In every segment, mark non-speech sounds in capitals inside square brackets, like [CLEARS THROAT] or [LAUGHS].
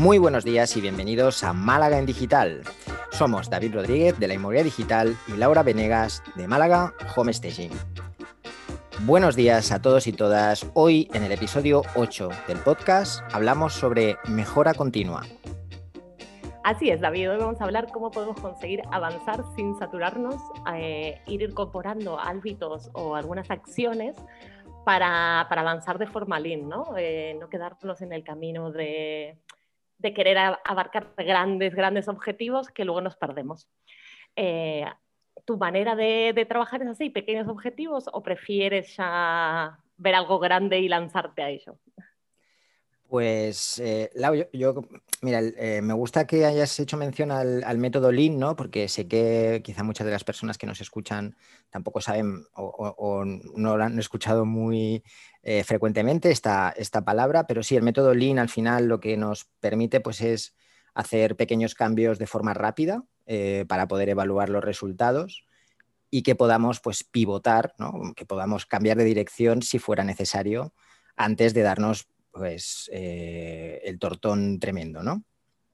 Muy buenos días y bienvenidos a Málaga en Digital. Somos David Rodríguez de la Inmobiliaria Digital y Laura Venegas de Málaga Home Staging. Buenos días a todos y todas. Hoy en el episodio 8 del podcast hablamos sobre mejora continua. Así es, David. Hoy vamos a hablar cómo podemos conseguir avanzar sin saturarnos, eh, ir incorporando hábitos o algunas acciones para, avanzar de forma lean, ¿no? Eh, no quedarnos en el camino de, querer abarcar grandes, grandes objetivos que luego nos perdemos. Eh, ¿Tu manera de, trabajar es así, pequeños objetivos, o prefieres ya ver algo grande y lanzarte a ello? Pues, eh, Lau, yo, mira, eh, me gusta que hayas hecho mención al, método Lean, ¿no? Porque sé que quizá muchas de las personas que nos escuchan tampoco saben o, no lo han escuchado muy eh, frecuentemente esta, esta palabra, pero sí, el método Lean al final lo que nos permite pues es hacer pequeños cambios de forma rápida para poder evaluar los resultados y que podamos pues pivotar, ¿no? que podamos cambiar de dirección si fuera necesario antes de darnos pues eh, el tortón tremendo, ¿no?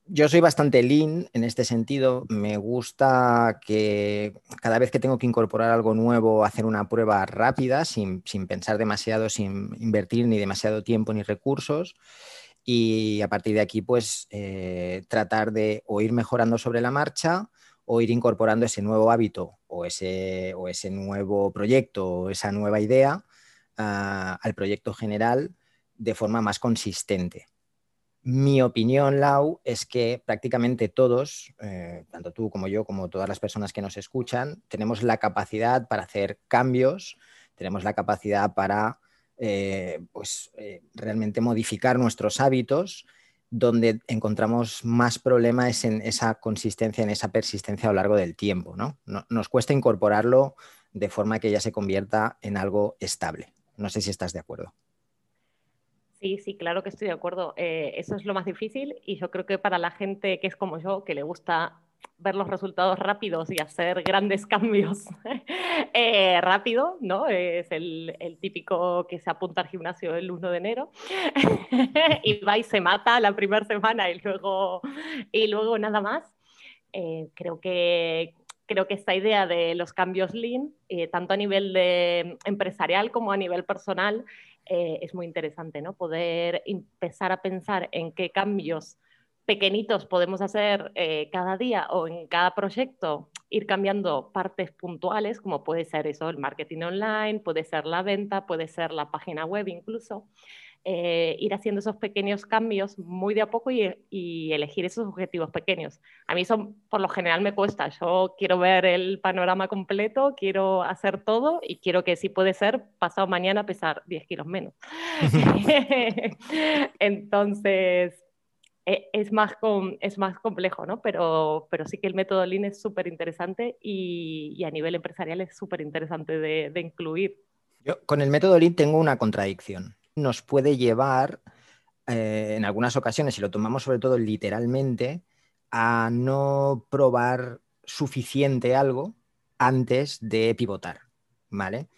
Yo soy bastante lean en este sentido. Me gusta que cada vez que tengo que incorporar algo nuevo, hacer una prueba rápida, sin, pensar demasiado, sin invertir ni demasiado tiempo ni recursos. Y a partir de aquí, pues eh, tratar de o ir mejorando sobre la marcha o ir incorporando ese nuevo hábito o ese, o ese nuevo proyecto o esa nueva idea ah, al proyecto general de forma más consistente. Mi opinión, Lau, es que prácticamente todos, eh, tanto tú como yo, como todas las personas que nos escuchan, tenemos la capacidad para hacer cambios, tenemos la capacidad para eh, pues, eh, realmente modificar nuestros hábitos. Donde encontramos más problemas en esa consistencia, en esa persistencia a lo largo del tiempo. ¿no? Nos cuesta incorporarlo de forma que ya se convierta en algo estable. No sé si estás de acuerdo. Sí, sí, claro que estoy de acuerdo. Eh, eso es lo más difícil y yo creo que para la gente que es como yo, que le gusta ver los resultados rápidos y hacer grandes [LAUGHS] cambios [LAUGHS] eh, rápido, ¿no? Es el, típico que se apunta al gimnasio el 1 de enero [LAUGHS] y va y se mata la primera semana y luego, y luego nada más. Eh, creo que creo que esta idea de los cambios lean, tanto a nivel de empresarial como a nivel personal, eh, es muy interesante, ¿no? Poder empezar a pensar en qué cambios pequeñitos podemos hacer eh, cada día o en cada proyecto, ir cambiando partes puntuales, como puede ser eso, el marketing online, puede ser la venta, puede ser la página web incluso, eh, ir haciendo esos pequeños cambios muy de a poco y, elegir esos objetivos pequeños. A mí eso por lo general me cuesta. Yo quiero ver el panorama completo, quiero hacer todo y quiero que si puede ser, pasado mañana pesar 10 kilos menos. [LAUGHS] [LAUGHS] Entonces, e, es más, es más complejo, ¿no? Pero, pero sí que el método Lean es súper interesante y, a nivel empresarial es súper interesante de, de incluir. Yo con el método Lean tengo una contradicción nos puede llevar eh, en algunas ocasiones, y lo tomamos sobre todo literalmente, a no probar suficiente algo antes de pivotar, ¿vale?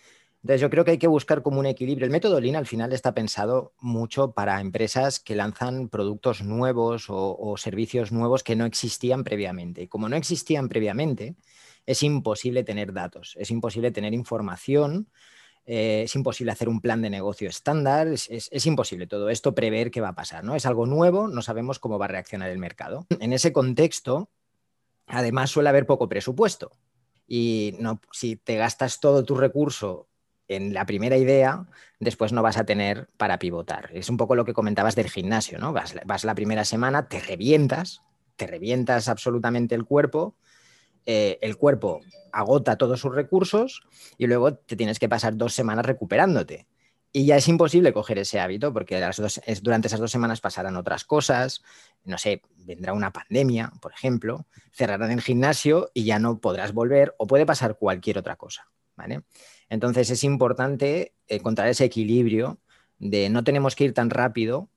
Entonces yo creo que hay que buscar como un equilibrio. El método Lean al final está pensado mucho para empresas que lanzan productos nuevos o servicios nuevos que no existían previamente. Y como no existían previamente, es imposible tener datos, es imposible tener información eh, es imposible hacer un plan de negocio estándar, es, imposible todo esto prever qué va a pasar, ¿no? Es algo nuevo, no sabemos cómo va a reaccionar el mercado. [CLEARS THROAT] En ese contexto, además suele haber poco presupuesto y no, si te gastas todo tu recurso en la primera idea, después no vas a tener para pivotar. Es un poco lo que comentabas del gimnasio, ¿no? Vas, vas la primera semana, te revientas, te revientas absolutamente el cuerpo eh, el cuerpo agota todos sus recursos y luego te tienes que pasar dos semanas recuperándote. Y ya es imposible coger ese hábito porque durante esas dos semanas pasarán otras cosas, no sé, vendrá una pandemia, por ejemplo, cerrarán el gimnasio y ya no podrás volver o puede pasar cualquier otra cosa. ¿vale? Entonces es importante encontrar ese equilibrio de no tenemos que ir tan rápido,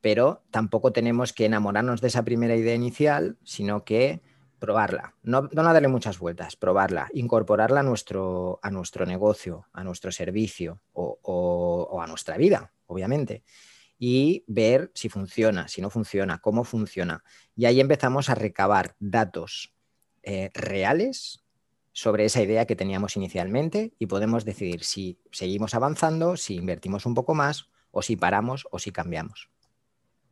pero tampoco tenemos que enamorarnos de esa primera idea inicial, sino que probarla, no, no darle muchas vueltas, probarla, incorporarla a nuestro, a nuestro negocio, a nuestro servicio o, a nuestra vida, obviamente. y ver si funciona, si no funciona, cómo funciona. Y ahí empezamos a recabar datos eh, reales sobre esa idea que teníamos inicialmente y podemos decidir si seguimos avanzando, si invertimos un poco más o si paramos o si cambiamos.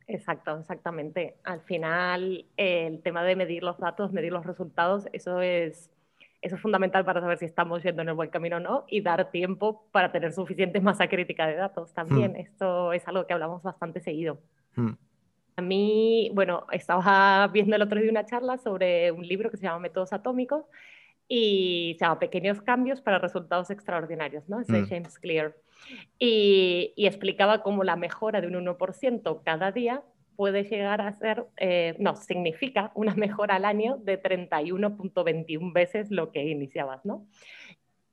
Exacto, exactamente. Al final, el tema de medir los datos, medir los resultados, eso es, eso es fundamental para saber si estamos yendo en el buen camino o no y dar tiempo para tener suficiente masa crítica de datos también. Hmm. Esto es algo que hablamos bastante seguido. Hmm. A mí, bueno, estaba viendo el otro día una charla sobre un libro que se llama Métodos Atómicos y se llama Pequeños Cambios para Resultados Extraordinarios, ¿no? Es de mm. James Clear. Y, explicaba cómo la mejora de un 1% cada día puede llegar a ser, eh, no, significa una mejora al año de 31.21 veces lo que iniciabas, ¿no?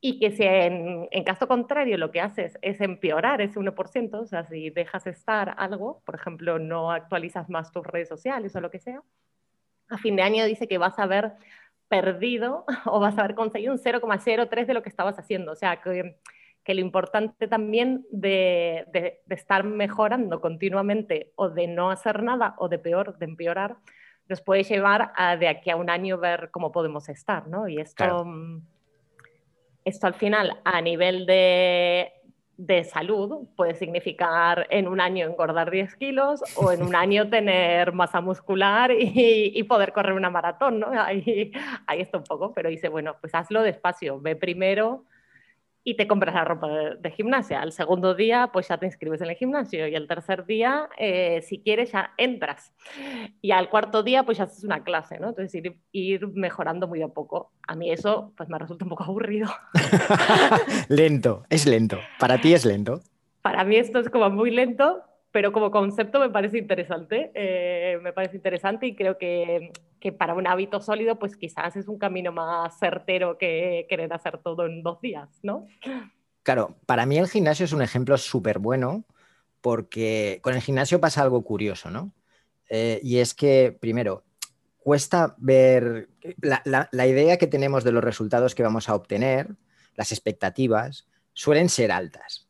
Y que si en, en, caso contrario lo que haces es empeorar ese 1%, o sea, si dejas estar algo, por ejemplo, no actualizas más tus redes sociales o lo que sea, a fin de año dice que vas a ver perdido [LAUGHS] o vas a haber conseguido un 0,03 de lo que estabas haciendo. O sea, que, que lo importante también de, de, estar mejorando continuamente o de no hacer nada o de peor, de empeorar, nos puede llevar a de aquí a un año ver cómo podemos estar, ¿no? Y esto, mm, esto al final, a nivel de, de salud puede significar en un año engordar 10 kilos o en un año tener masa muscular y, poder correr una maratón, ¿no? Ahí, ahí está un poco, pero dice, bueno, pues hazlo despacio, ve primero y te compras la ropa de, gimnasia. Al segundo día, pues ya te inscribes en el gimnasio y al tercer día, eh, si quieres, ya entras. Y al cuarto día, pues ya haces una clase, ¿no? Entonces, ir, ir mejorando muy a poco. A mí eso, pues me resulta un poco aburrido. [LAUGHS] lento, es lento. Para ti es lento. Para mí esto es como muy lento, pero como concepto me parece interesante. Eh, me parece interesante y creo que que para un hábito sólido, pues quizás es un camino más certero que querer hacer todo en dos días, ¿no? Claro, para mí el gimnasio es un ejemplo súper bueno porque con el gimnasio pasa algo curioso, ¿no? Eh, y es que, primero, cuesta ver la, la idea que tenemos de los resultados que vamos a obtener, las expectativas, suelen ser altas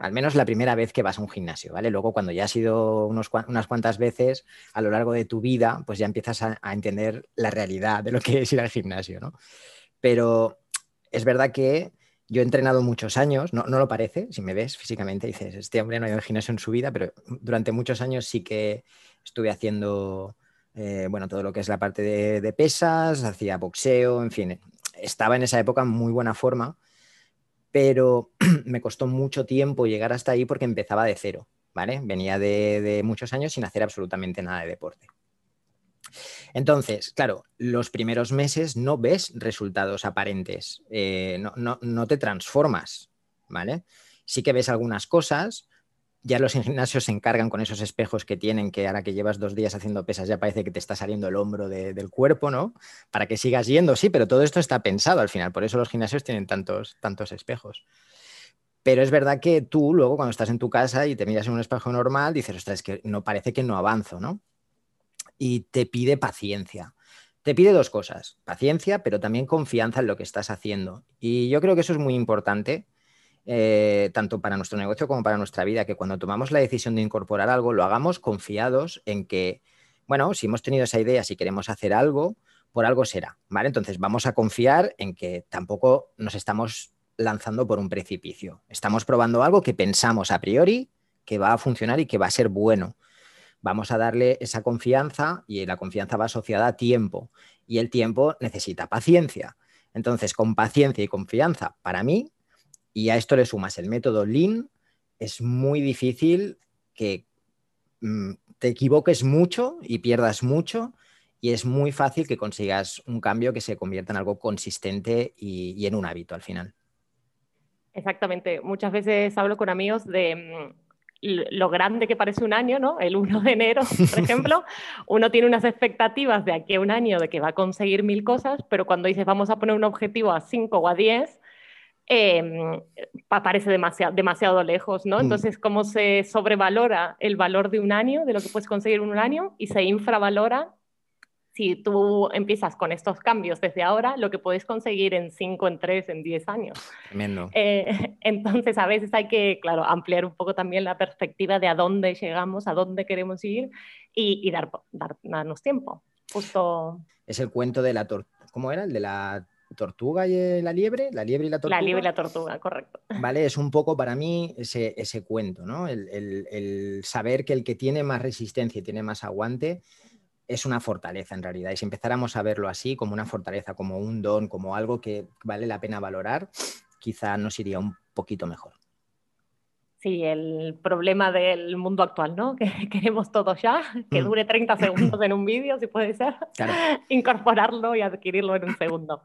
al menos la primera vez que vas a un gimnasio, ¿vale? Luego cuando ya has ido unas cuantas veces a lo largo de tu vida, pues ya empiezas a, entender la realidad de lo que es ir al gimnasio, ¿no? Pero es verdad que yo he entrenado muchos años, no, lo parece, si me ves físicamente dices, este hombre no ha ido al gimnasio en su vida, pero durante muchos años sí que estuve haciendo, eh, bueno, todo lo que es la parte de, pesas, hacía boxeo, en fin, estaba en esa época muy buena forma pero [CLEARS THROAT] me costó mucho tiempo llegar hasta ahí porque empezaba de cero, ¿vale? Venía de, muchos años sin hacer absolutamente nada de deporte. Entonces, claro, los primeros meses no ves resultados aparentes, eh, no, no, te transformas, ¿vale? Sí que ves algunas cosas, ya los gimnasios se encargan con esos espejos que tienen, que ahora que llevas dos días haciendo pesas ya parece que te está saliendo el hombro del cuerpo, ¿no? Para que sigas yendo, sí, pero todo esto está pensado al final, por eso los gimnasios tienen tantos, tantos espejos. Pero es verdad que tú luego cuando estás en tu casa y te miras en un espejo normal, dices, ostras, es que no parece que no avanzo, ¿no? Y te pide paciencia. Te pide dos cosas, paciencia, pero también confianza en lo que estás haciendo. Y yo creo que eso es muy importante eh, tanto para nuestro negocio como para nuestra vida, que cuando tomamos la decisión de incorporar algo, lo hagamos confiados en que, bueno, si hemos tenido esa idea, si queremos hacer algo, por algo será, ¿vale? Entonces vamos a confiar en que tampoco nos estamos lanzando por un precipicio. Estamos probando algo que pensamos a priori que va a funcionar y que va a ser bueno. Vamos a darle esa confianza y la confianza va asociada a tiempo y el tiempo necesita paciencia. Entonces, con paciencia y confianza, para mí, y a esto le sumas el método Lean, es muy difícil que mm, te equivoques mucho y pierdas mucho y es muy fácil que consigas un cambio que se convierta en algo consistente y, en un hábito al final. Exactamente. Muchas veces hablo con amigos de mm, lo grande que parece un año, ¿no? El 1 de enero, por [LAUGHS] ejemplo, uno tiene unas expectativas de aquí a un año de que va a conseguir mil cosas, pero cuando dices vamos a poner un objetivo a 5 o a 10, eh, parece demasiado, demasiado lejos, ¿no? Mm. Entonces, ¿cómo se sobrevalora el valor de un año, de lo que puedes conseguir en un año, y se infravalora si tú empiezas con estos cambios desde ahora, lo que puedes conseguir en 5, en 3, en 10 años. Tremendo. Eh, [LAUGHS] entonces, a veces hay que, claro, ampliar un poco también la perspectiva de a dónde llegamos, a dónde queremos ir y, dar, darnos tiempo. Justo. Es el cuento de la tortuga. ¿Cómo era? El de la tortuga y la liebre, la liebre y la tortuga. La liebre y la tortuga, correcto. Vale, es un poco para mí ese, ese cuento, ¿no? El, el, saber que el que tiene más resistencia y tiene más aguante es una fortaleza en realidad. Y si empezáramos a verlo así, como una fortaleza, como un don, como algo que vale la pena valorar, quizá nos iría un poquito mejor. Sí, el problema del mundo actual, ¿no? Que [LAUGHS] queremos todo ya, que mm. dure 30 [COUGHS] segundos en un vídeo, si puede ser, [LAUGHS] incorporarlo y adquirirlo en un segundo.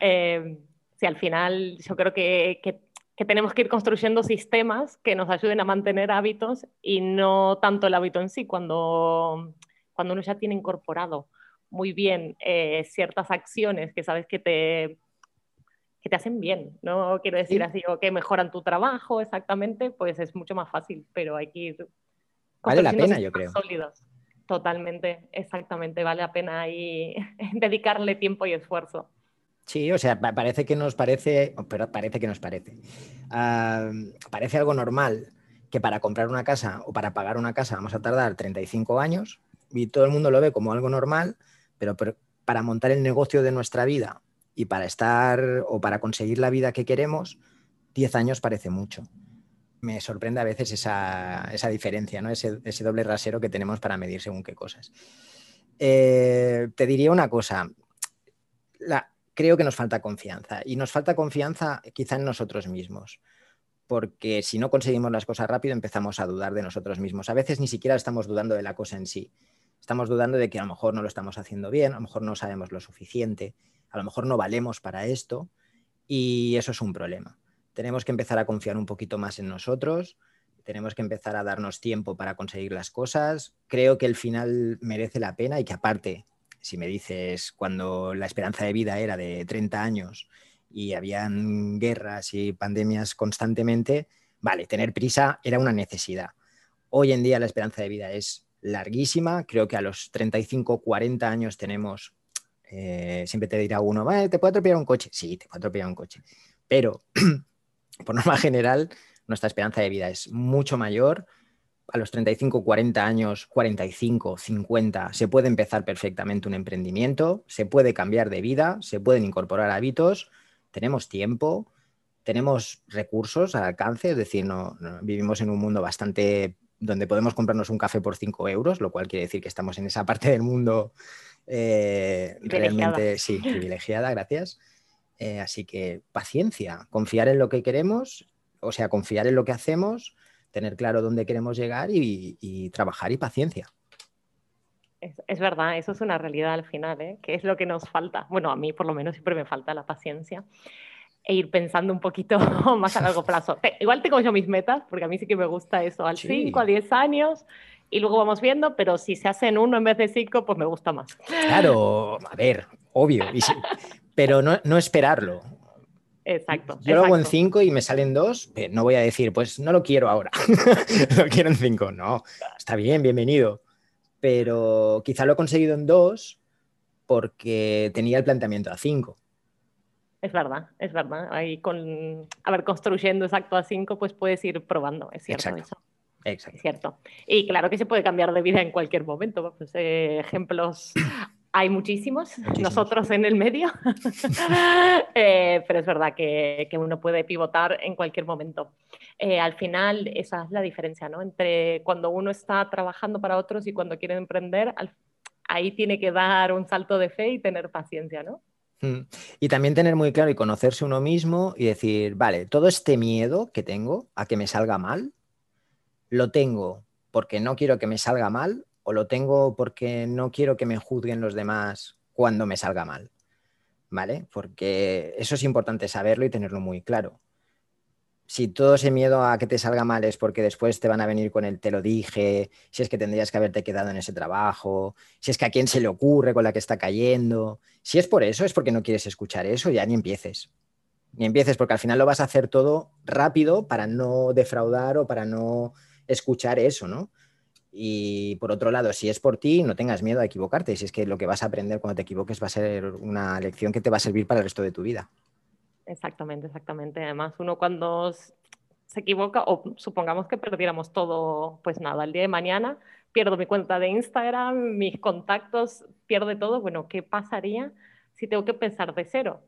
Eh, sí, al final yo creo que, que, que, tenemos que ir construyendo sistemas que nos ayuden a mantener hábitos y no tanto el hábito en sí, cuando cuando uno ya tiene incorporado muy bien eh, ciertas acciones que sabes que te, que te hacen bien, no quiero decir así, o que mejoran tu trabajo exactamente, pues es mucho más fácil, pero hay que ir... Vale la pena, yo creo. Sólidos. Totalmente, exactamente, vale la pena ahí [LAUGHS] dedicarle tiempo y esfuerzo. Sí, o sea, parece que nos parece, pero parece que nos parece. Parece algo normal que para comprar una casa o para pagar una casa vamos a tardar 35 años, y todo el mundo lo ve como algo normal, pero, para montar el negocio de nuestra vida y para estar o para conseguir la vida que queremos, 10 años parece mucho. Me sorprende a veces esa, diferencia, ¿no? ese, doble rasero que tenemos para medir según qué cosas. Eh, te diría una cosa, creo que nos falta confianza y nos falta confianza quizá en nosotros mismos porque si no conseguimos las cosas rápido empezamos a dudar de nosotros mismos. A veces ni siquiera estamos dudando de la cosa en sí, estamos dudando de que a lo mejor no lo estamos haciendo bien, a lo mejor no sabemos lo suficiente, a lo mejor no valemos para esto y eso es un problema. Tenemos que empezar a confiar un poquito más en nosotros, tenemos que empezar a darnos tiempo para conseguir las cosas. Creo que el final merece la pena y que aparte, si me dices cuando la esperanza de vida era de 30 años y habían guerras y pandemias constantemente, vale, tener prisa era una necesidad. Hoy en día la esperanza de vida es larguísima. Creo que a los 35, 40 años tenemos, eh, siempre te dirá uno, ¿te puede atropellar un coche? Sí, te puede atropellar un coche. Pero, [CLEARS THROAT] por norma general, nuestra esperanza de vida es mucho mayor. A los 35, 40 años, 45, 50, se puede empezar perfectamente un emprendimiento, se puede cambiar de vida, se pueden incorporar hábitos, tenemos tiempo, tenemos recursos al alcance, es decir, no, vivimos en un mundo bastante donde podemos comprarnos un café por 5 euros, lo cual quiere decir que estamos en esa [LAUGHS] parte del mundo eh, realmente, sí, privilegiada, gracias. Eh, así que paciencia, confiar en lo que queremos, o sea, confiar en lo que hacemos, tener claro dónde queremos llegar y, trabajar y paciencia. Es, verdad, eso es una realidad al final, ¿eh? que es lo que nos falta. Bueno, a mí por lo menos siempre me falta la paciencia e ir pensando un poquito [LAUGHS] más a largo plazo. Igual tengo yo mis metas, porque a mí sí que me gusta eso, al 5, a 10 años, y luego vamos viendo, pero si se hacen uno en vez de cinco, pues me gusta más. Claro, a ver, obvio, pero no, no, esperarlo. Exacto. Yo lo hago en cinco y me salen dos, no voy a decir, pues no lo quiero ahora, [LAUGHS] lo quiero en cinco. No, está bien, bienvenido. Pero quizá lo he conseguido en dos porque tenía el planteamiento a cinco. Es verdad, es verdad. Ahí con, a ver, construyendo exacto a 5, pues puedes ir probando, es cierto eso. Exacto. Cierto. Y claro que se puede cambiar de vida en cualquier momento. Pues, eh, ejemplos hay muchísimos, nosotros en el medio, [LAUGHS] eh, pero es verdad que, que, uno puede pivotar en cualquier momento. Eh, al final, esa es la diferencia, ¿no? Entre cuando uno está trabajando para otros y cuando quiere emprender, ahí tiene que dar un salto de fe y tener paciencia, ¿no? Mm. Y también tener muy claro y conocerse uno mismo y decir, vale, todo este miedo que tengo a que me salga mal, lo tengo porque no quiero que me salga mal o lo tengo porque no quiero que me juzguen los demás cuando me salga mal. ¿Vale? Porque eso es importante saberlo y tenerlo muy claro si todo ese miedo a que te salga mal es porque después te van a venir con el te lo dije, si es que tendrías que haberte quedado en ese trabajo, si es que a quién se le ocurre con la que está cayendo, si es por eso, es porque no quieres escuchar eso, ya ni empieces. Ni empieces porque al final lo vas a hacer todo rápido para no defraudar o para no escuchar eso, ¿no? Y por otro lado, si es por ti, no tengas miedo a equivocarte. Si es que lo que vas a aprender cuando te equivoques va a ser una lección que te va a servir para el resto de tu vida. Exactamente, exactamente. Además, uno cuando se equivoca, o supongamos que perdiéramos todo, pues nada, el día de mañana, pierdo mi cuenta de Instagram, mis contactos, pierde todo, bueno, ¿qué pasaría si tengo que pensar de cero?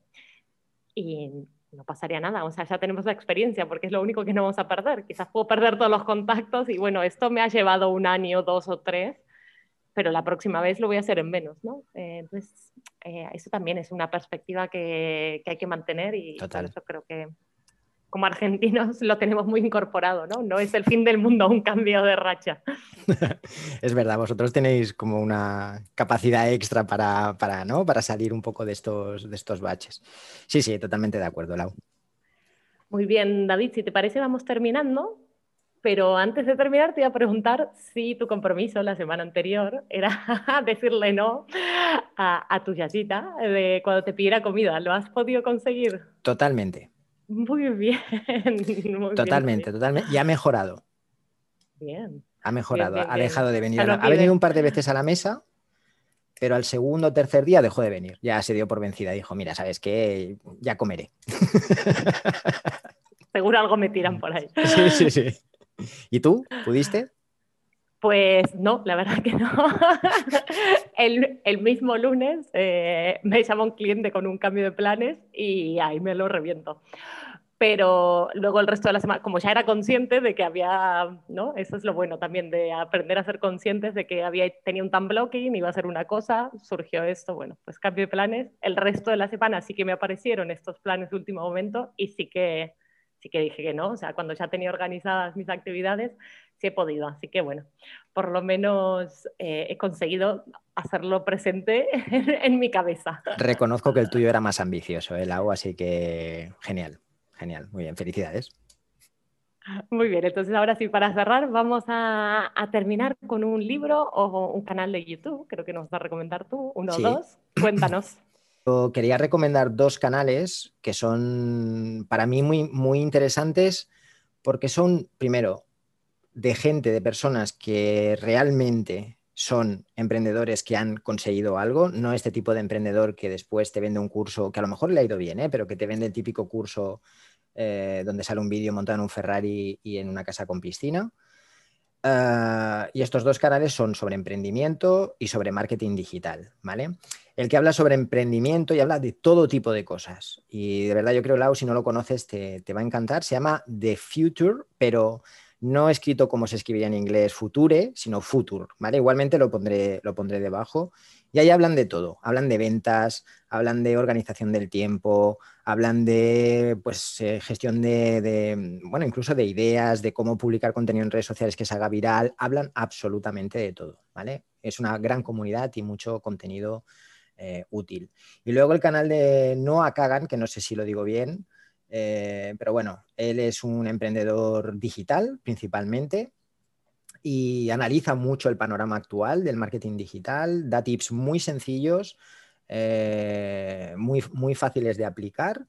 Y no pasaría nada, o sea, ya tenemos la experiencia porque es lo único que no vamos a perder. Quizás puedo perder todos los contactos y bueno, esto me ha llevado un año, dos o tres, pero la próxima vez lo voy a hacer en menos, ¿no? Eh, entonces, eh, eso también es una perspectiva que, que hay que mantener y Total. por eso creo que como argentinos lo tenemos muy incorporado, ¿no? No es el fin del mundo un cambio de racha. [LAUGHS] es verdad, vosotros tenéis como una capacidad extra para, para, ¿no? para salir un poco de estos, de estos baches. Sí, sí, totalmente de acuerdo, Lau. Muy bien, David, si te parece vamos terminando, pero antes de terminar te voy a preguntar si tu compromiso la semana anterior era [LAUGHS] decirle no a, a tu yayita de cuando te pidiera comida. ¿Lo has podido conseguir? Totalmente. Muy bien. [LAUGHS] totalmente, totalmente. Y ha mejorado. Bien. Ha mejorado, ha dejado de venir. Ha venido un par de veces a la mesa, pero al segundo o tercer día dejó de venir. Ya se dio por vencida. Dijo, mira, ¿sabes qué? Ya comeré. [LAUGHS] Seguro algo me tiran por ahí. Sí, sí, sí. ¿Y tú? ¿Pudiste? Pues no, la verdad que no. [LAUGHS] el, mismo lunes eh, me llama un cliente con un cambio de planes y ahí me lo reviento. Pero luego el resto de la semana, como ya era consciente de que había, ¿no? Eso es lo bueno también de aprender a ser conscientes de que había, tenía un time blocking, iba a ser una cosa, surgió esto, bueno, pues cambio de planes. El resto de la semana sí que me aparecieron estos planes de último momento y sí que, sí que dije que no, o sea, cuando ya tenía organizadas mis actividades, sí he podido. Así que bueno, por lo menos eh, he conseguido hacerlo presente [LAUGHS] en, mi cabeza. Reconozco que el tuyo era más ambicioso, el ¿eh, agua, así que genial, genial, muy bien, felicidades. Muy bien, entonces ahora sí, para cerrar, vamos a, terminar con un libro o un canal de YouTube, creo que nos vas a recomendar tú, uno o dos. Cuéntanos. [CLEARS THROAT] quería recomendar dos canales que son para mí muy, muy interesantes porque son, primero, de gente, de personas que realmente son emprendedores que han conseguido algo, no este tipo de emprendedor que después te vende un curso que a lo mejor le ha ido bien, ¿eh? pero que te vende el típico curso eh, donde sale un vídeo montado en un Ferrari y en una casa con piscina. Ah, y estos dos canales son sobre emprendimiento y sobre marketing digital, ¿vale? El que habla sobre emprendimiento y habla de todo tipo de cosas. Y de verdad yo creo, Lau, si no lo conoces, te, te va a encantar. Se llama The Future, pero no escrito como se escribía en inglés future, sino future, ¿vale? Igualmente lo pondré, lo pondré debajo. Y ahí hablan de todo, hablan de ventas, hablan de organización del tiempo, hablan de pues, eh, gestión de, bueno, incluso de ideas, de cómo publicar contenido en redes sociales que se haga viral, hablan absolutamente de todo, ¿vale? Es una gran comunidad y mucho contenido eh, útil. Y luego el canal de Noah Kagan, que no sé si lo digo bien, eh, pero bueno, él es un emprendedor digital principalmente y analiza mucho el panorama actual del marketing digital, da tips muy sencillos, eh, muy, muy fáciles de aplicar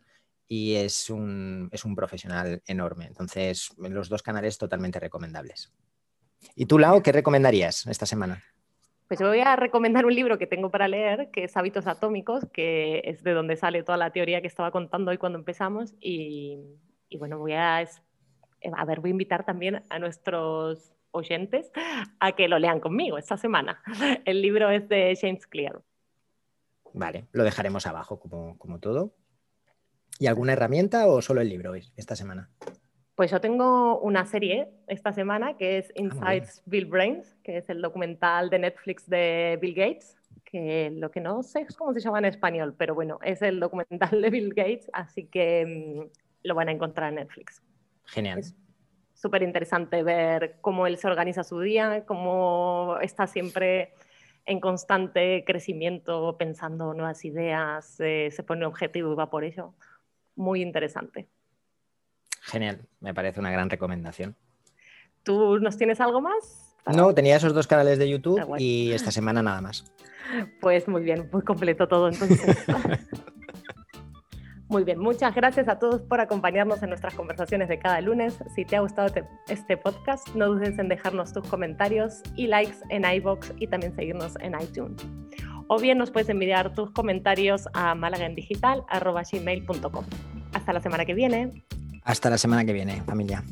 y es un, es un profesional enorme. Entonces, los dos canales totalmente recomendables. ¿Y tú, Lau, qué recomendarías esta semana? Pues yo voy a recomendar un libro que tengo para leer, que es Hábitos Atómicos, que es de donde sale toda la teoría que estaba contando hoy cuando empezamos. Y, bueno, voy a, a ver, voy a invitar también a nuestros oyentes a que lo lean conmigo esta semana. [LAUGHS] El libro es de James Clear. Vale, lo dejaremos abajo como, como todo. ¿Y alguna herramienta o solo el libro esta semana? Pues yo tengo una serie esta semana que es ah, Insights Bill Brains, que es el documental de Netflix de Bill Gates, que lo que no sé es cómo se llama en español, pero bueno, es el documental de Bill Gates, así que mm, lo van a encontrar en Netflix. Genial. Es súper interesante ver cómo él se organiza su día, cómo está siempre en constante crecimiento, pensando nuevas ideas, eh, se pone objetivo y va por ello. Muy interesante. Genial, me parece una gran recomendación. ¿Tú nos tienes algo más? No, tenía esos dos canales de YouTube ah, y esta semana nada más. Pues muy bien, muy completo todo entonces. [LAUGHS] Muy bien, muchas gracias a todos por acompañarnos en nuestras conversaciones de cada lunes. Si te ha gustado este podcast, no dudes en dejarnos tus comentarios y likes en iBox y también seguirnos en iTunes. O bien nos puedes enviar tus comentarios a malagendigital.gmail.com. Hasta la semana que viene. Hasta la semana que viene, familia.